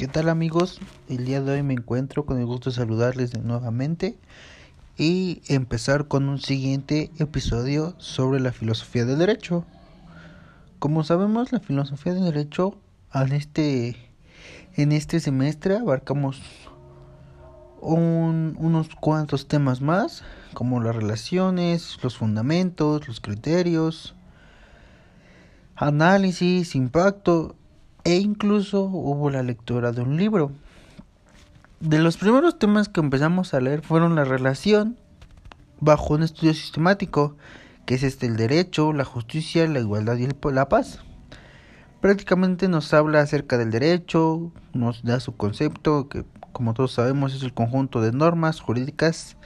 ¿Qué tal amigos? El día de hoy me encuentro con el gusto de saludarles nuevamente y empezar con un siguiente episodio sobre la filosofía del derecho. Como sabemos, la filosofía del derecho en este, en este semestre abarcamos unos cuantos temas más, como las relaciones, los fundamentos, los criterios, análisis, impacto e incluso hubo la lectura de un libro. De los primeros temas que empezamos a leer fueron la relación bajo un estudio sistemático, que es este el derecho, la justicia, la igualdad y la paz. Prácticamente nos habla acerca del derecho, nos da su concepto, que como todos sabemos es el conjunto de normas jurídicas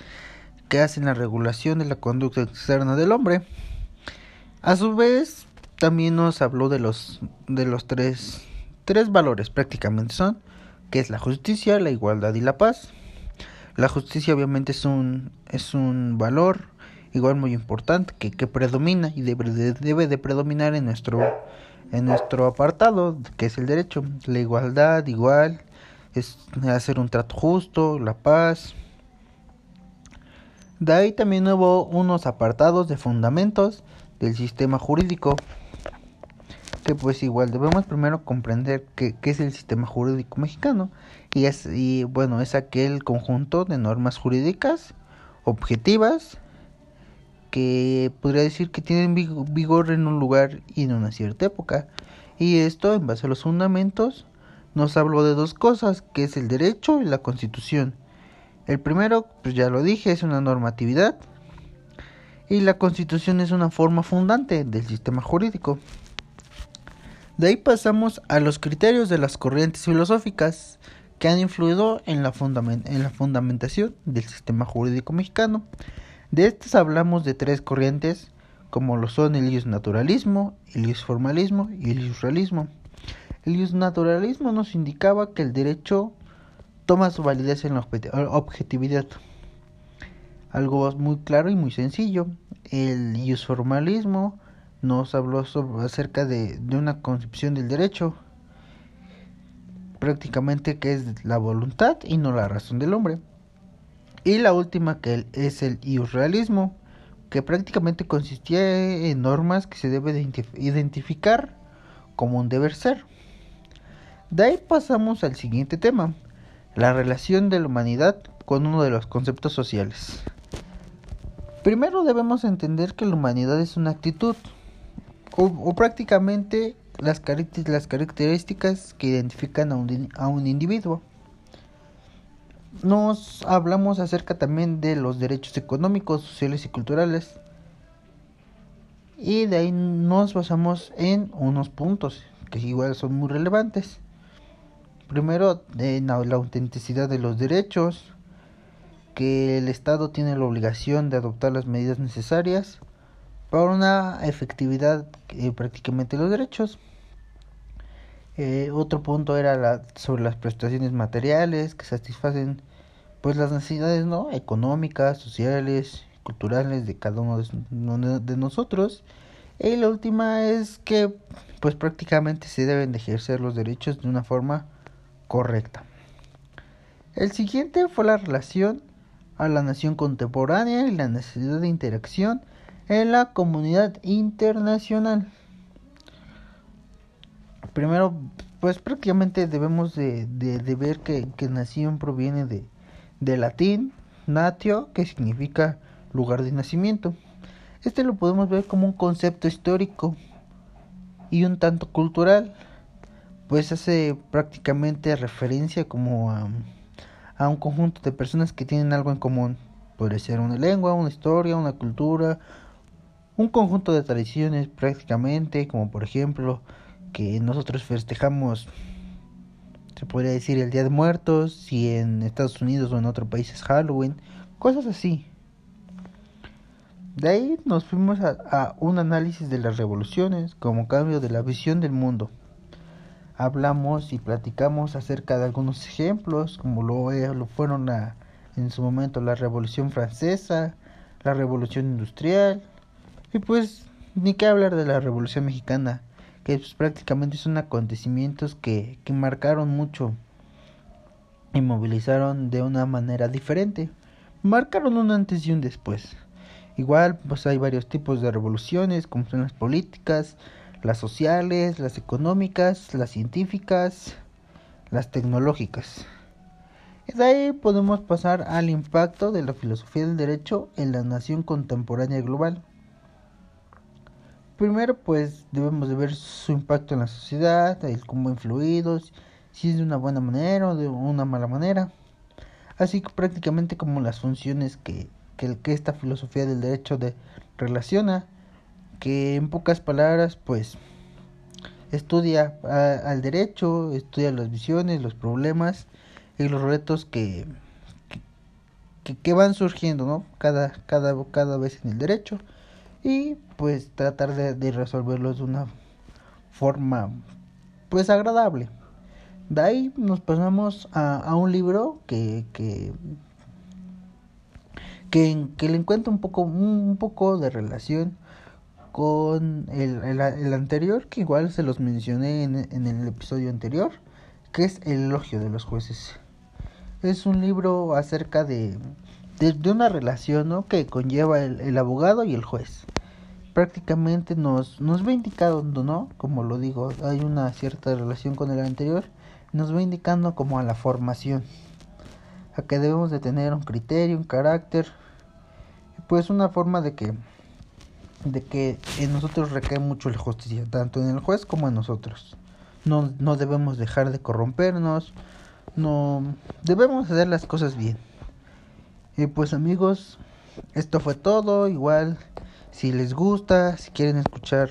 que hacen la regulación de la conducta externa del hombre. A su vez, también nos habló de los de los tres tres valores prácticamente son que es la justicia, la igualdad y la paz. La justicia obviamente es un es un valor igual muy importante que, que predomina y debe de, debe de predominar en nuestro en nuestro apartado que es el derecho. La igualdad igual es hacer un trato justo, la paz. De ahí también hubo unos apartados de fundamentos del sistema jurídico que pues igual debemos primero comprender qué, es el sistema jurídico mexicano. Y es y bueno es aquel conjunto de normas jurídicas objetivas que podría decir que tienen vigor en un lugar y en una cierta época. Y esto en base a los fundamentos nos habló de dos cosas que es el derecho y la constitución. El primero pues ya lo dije es una normatividad. Y la constitución es una forma fundante del sistema jurídico de ahí pasamos a los criterios de las corrientes filosóficas que han influido en la, en la fundamentación del sistema jurídico mexicano. De estas hablamos de tres corrientes, como lo son el naturalismo, el formalismo y el realismo. El naturalismo nos indicaba que el derecho toma su validez en la objetividad. Algo muy claro y muy sencillo. El formalismo nos habló sobre, acerca de, de una concepción del derecho, prácticamente que es la voluntad y no la razón del hombre. Y la última que es el irrealismo, que prácticamente consistía en normas que se debe de identificar como un deber ser. De ahí pasamos al siguiente tema, la relación de la humanidad con uno de los conceptos sociales. Primero debemos entender que la humanidad es una actitud, o, prácticamente las, las características que identifican a un, a un individuo. Nos hablamos acerca también de los derechos económicos, sociales y culturales. Y de ahí nos basamos en unos puntos que igual son muy relevantes. Primero, en la autenticidad de los derechos, que el Estado tiene la obligación de adoptar las medidas necesarias para una efectividad eh, prácticamente los derechos. Eh, otro punto era la, sobre las prestaciones materiales que satisfacen pues las necesidades no económicas, sociales, culturales de cada uno de, nosotros. Y la última es que pues prácticamente se deben de ejercer los derechos de una forma correcta. El siguiente fue la relación a la nación contemporánea y la necesidad de interacción en la comunidad internacional. Primero, pues prácticamente debemos de, de, ver que, que, nación proviene de, de latín, natio, que significa lugar de nacimiento. Este lo podemos ver como un concepto histórico y un tanto cultural, pues hace prácticamente referencia como a, a un conjunto de personas que tienen algo en común. Puede ser una lengua, una historia, una cultura, un conjunto de tradiciones prácticamente, como por ejemplo que nosotros festejamos, se podría decir, el Día de Muertos, si en Estados Unidos o en otro país es Halloween, cosas así. De ahí nos fuimos a, un análisis de las revoluciones como cambio de la visión del mundo. Hablamos y platicamos acerca de algunos ejemplos, como lo, lo fueron en su momento la Revolución Francesa, la Revolución Industrial, y pues ni qué hablar de la Revolución Mexicana, que pues, prácticamente son acontecimientos que, que marcaron mucho y movilizaron de una manera diferente. Marcaron un antes y un después. Igual, pues hay varios tipos de revoluciones, como son las políticas, las sociales, las económicas, las científicas, las tecnológicas. Y de ahí podemos pasar al impacto de la filosofía del derecho en la nación contemporánea global. Primero, pues debemos de ver su impacto en la sociedad, el cómo ha influido, si es de una buena manera o de una mala manera. Así que prácticamente como las funciones que, que, que esta filosofía del derecho de relaciona que en pocas palabras pues estudia al derecho, estudia las visiones, los problemas y los retos que, que, van surgiendo, ¿no? Cada, cada, cada vez en el derecho y pues tratar de, de resolverlos de una forma pues agradable. De ahí nos pasamos a, a un libro que, que, que, que le encuentra un poco, un poco de relación con el, el, anterior, que igual se los mencioné en, en, el episodio anterior, que es El elogio de los jueces. Es un libro acerca de, de, una relación ¿no? que conlleva el, el, abogado y el juez. Prácticamente nos, nos va indicando, ¿no? Como lo digo, hay una cierta relación con el anterior, nos va indicando como a la formación, a que debemos de tener un criterio, un carácter, pues una forma de que de que en nosotros recae mucho la justicia, tanto en el juez como en nosotros. No, no debemos dejar de corrompernos, no debemos hacer las cosas bien. Y pues amigos, esto fue todo. Igual, si les gusta, si quieren escuchar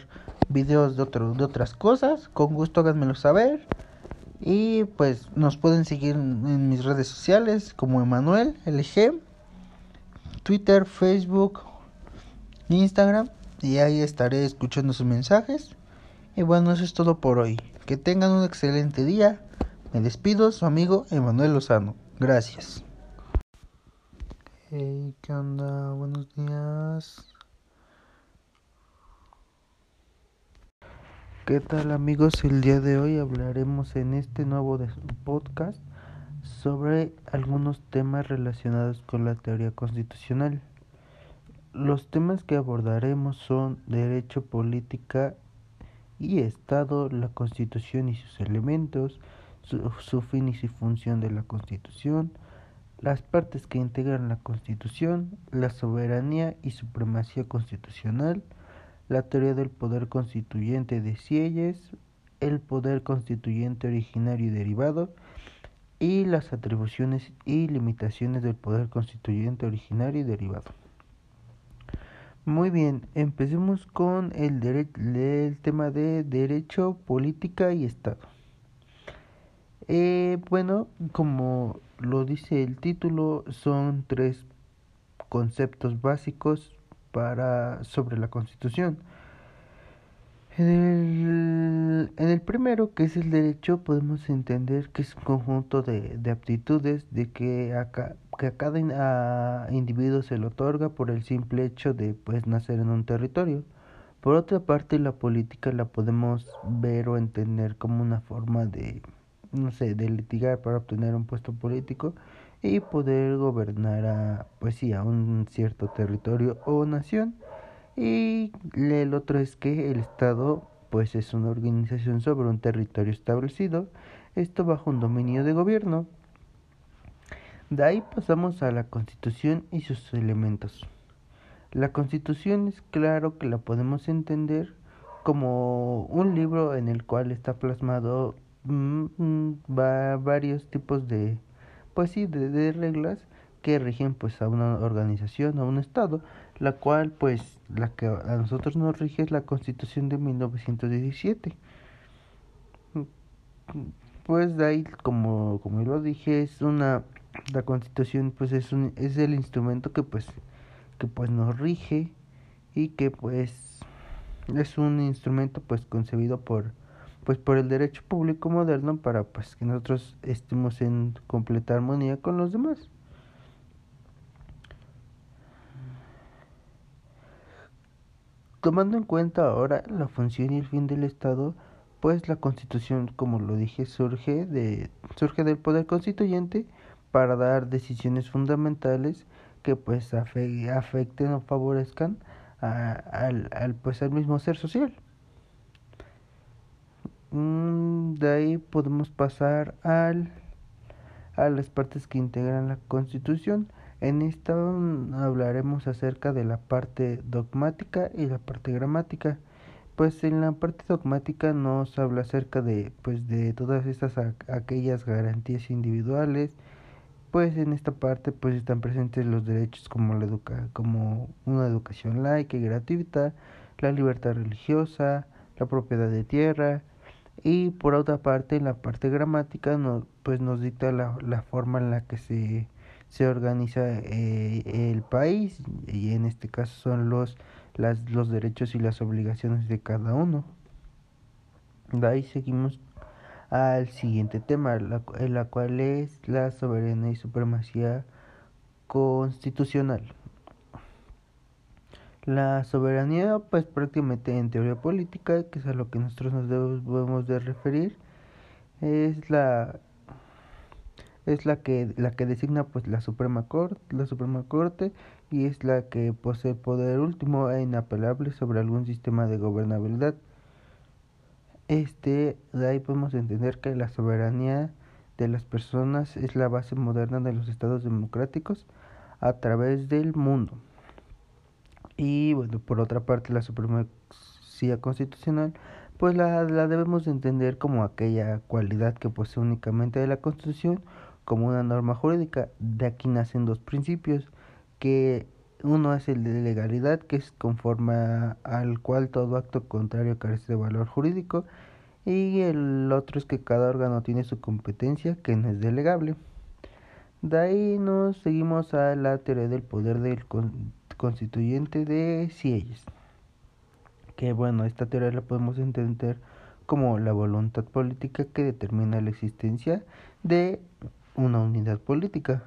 videos de, de otras cosas, con gusto háganmelo saber. Y pues nos pueden seguir en mis redes sociales como Emanuel LG, Twitter, Facebook, Instagram y ahí estaré escuchando sus mensajes. Y bueno, eso es todo por hoy. Que tengan un excelente día. Me despido, su amigo Emanuel Lozano. Gracias. Hey, ¿qué onda? Buenos días. ¿Qué tal amigos? El día de hoy hablaremos en este nuevo podcast sobre algunos temas relacionados con la teoría constitucional. Los temas que abordaremos son derecho, política y Estado, la Constitución y sus elementos, su, fin y su función de la Constitución, las partes que integran la Constitución, la soberanía y supremacía constitucional, la teoría del poder constituyente de Sieyes, el poder constituyente originario y derivado, y las atribuciones y limitaciones del poder constituyente originario y derivado. Muy bien, empecemos con el, el tema de derecho, política y Estado. Eh, bueno, como lo dice el título, son tres conceptos básicos para sobre la Constitución. En el, en el primero, que es el derecho, podemos entender que es un conjunto de, de aptitudes de que acá que a cada individuo se le otorga por el simple hecho de pues nacer en un territorio. Por otra parte, la política la podemos ver o entender como una forma de, no sé, de litigar para obtener un puesto político y poder gobernar a, pues sí, a un cierto territorio o nación. Y el otro es que el Estado, pues es una organización sobre un territorio establecido, esto bajo un dominio de gobierno. De ahí pasamos a la Constitución y sus elementos. La Constitución es claro que la podemos entender como un libro en el cual está plasmado mm, mm, varios tipos de pues sí de, reglas que rigen pues a una organización a un estado la cual pues la que a nosotros nos rige es la Constitución de 1917 pues de ahí como como lo dije es una la constitución pues es un es el instrumento que pues que pues nos rige y que pues es un instrumento pues concebido por pues por el derecho público moderno para pues que nosotros estemos en completa armonía con los demás. Tomando en cuenta ahora la función y el fin del estado pues la constitución como lo dije surge de surge del poder constituyente para dar decisiones fundamentales que pues afecten o favorezcan al, al, pues al mismo ser social de ahí podemos pasar al a las partes que integran la constitución. En esta mm, hablaremos acerca de la parte dogmática y la parte gramática. Pues en la parte dogmática nos habla acerca de pues de todas estas aquellas garantías individuales. Pues en esta parte pues están presentes los derechos como la educa como una educación laica y gratuita la libertad religiosa la propiedad de tierra y por otra parte en la parte gramática no, pues nos dicta la, la forma en la que se se organiza eh, el país y en este caso son los las, los derechos y las obligaciones de cada uno. De ahí seguimos al siguiente tema, la, la cual es la soberanía y supremacía constitucional. La soberanía, pues prácticamente en teoría política, que es a lo que nosotros nos debemos de referir, es la es la que la que designa pues la Suprema Corte, la Suprema Corte y es la que posee poder último e inapelable sobre algún sistema de gobernabilidad. Este, de ahí podemos entender que la soberanía de las personas es la base moderna de los estados democráticos a través del mundo. Y bueno, por otra parte, la supremacía constitucional, pues la, la debemos entender como aquella cualidad que posee únicamente de la Constitución como una norma jurídica. De aquí nacen dos principios, que uno es el de legalidad, que es conforme al cual todo acto contrario carece de valor jurídico, y el otro es que cada órgano tiene su competencia, que no es delegable. De ahí nos seguimos a la teoría del poder del constituyente de Sieyes. Que bueno, esta teoría la podemos entender como la voluntad política que determina la existencia de una unidad política.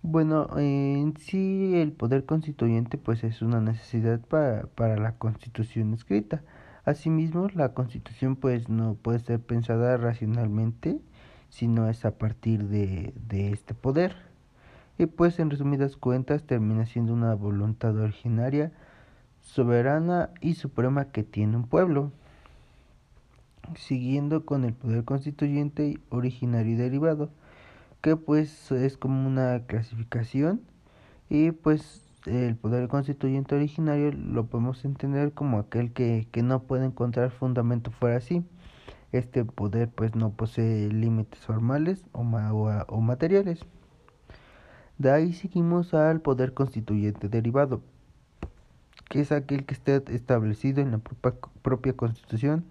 Bueno, en sí el poder constituyente pues es una necesidad para, para la constitución escrita. Asimismo, la constitución pues no puede ser pensada racionalmente si no es a partir de, de este poder. Y pues en resumidas cuentas termina siendo una voluntad originaria, soberana y suprema que tiene un pueblo. Siguiendo con el poder constituyente originario y derivado que pues es como una clasificación y pues el poder constituyente originario lo podemos entender como aquel que, que no puede encontrar fundamento fuera así. Este poder pues no posee límites formales o, o, o materiales. De ahí seguimos al poder constituyente derivado, que es aquel que está establecido en la propia, constitución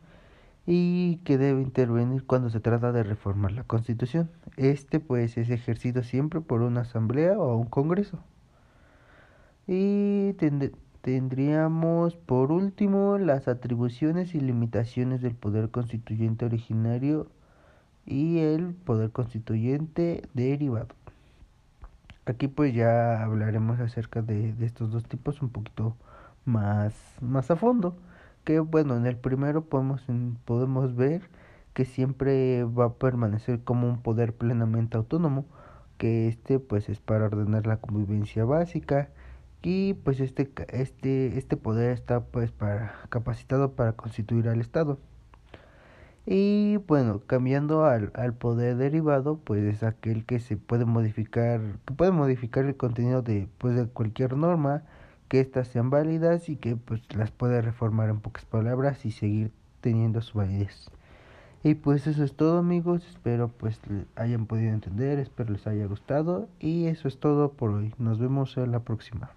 y que debe intervenir cuando se trata de reformar la Constitución. Este pues es ejercido siempre por una asamblea o un congreso. Y tendríamos por último las atribuciones y limitaciones del poder constituyente originario y el poder constituyente derivado. Aquí pues ya hablaremos acerca de, de estos dos tipos un poquito más, más a fondo que bueno, en el primero podemos, podemos ver que siempre va a permanecer como un poder plenamente autónomo, que este pues es para ordenar la convivencia básica y pues este este este poder está pues para capacitado para constituir al Estado. Y bueno, cambiando al, al poder derivado, pues es aquel que se puede modificar, que puede modificar el contenido de pues de cualquier norma que éstas sean válidas y que pues las pueda reformar en pocas palabras y seguir teniendo su validez. Y pues eso es todo amigos, espero pues hayan podido entender, espero les haya gustado y eso es todo por hoy. Nos vemos en la próxima.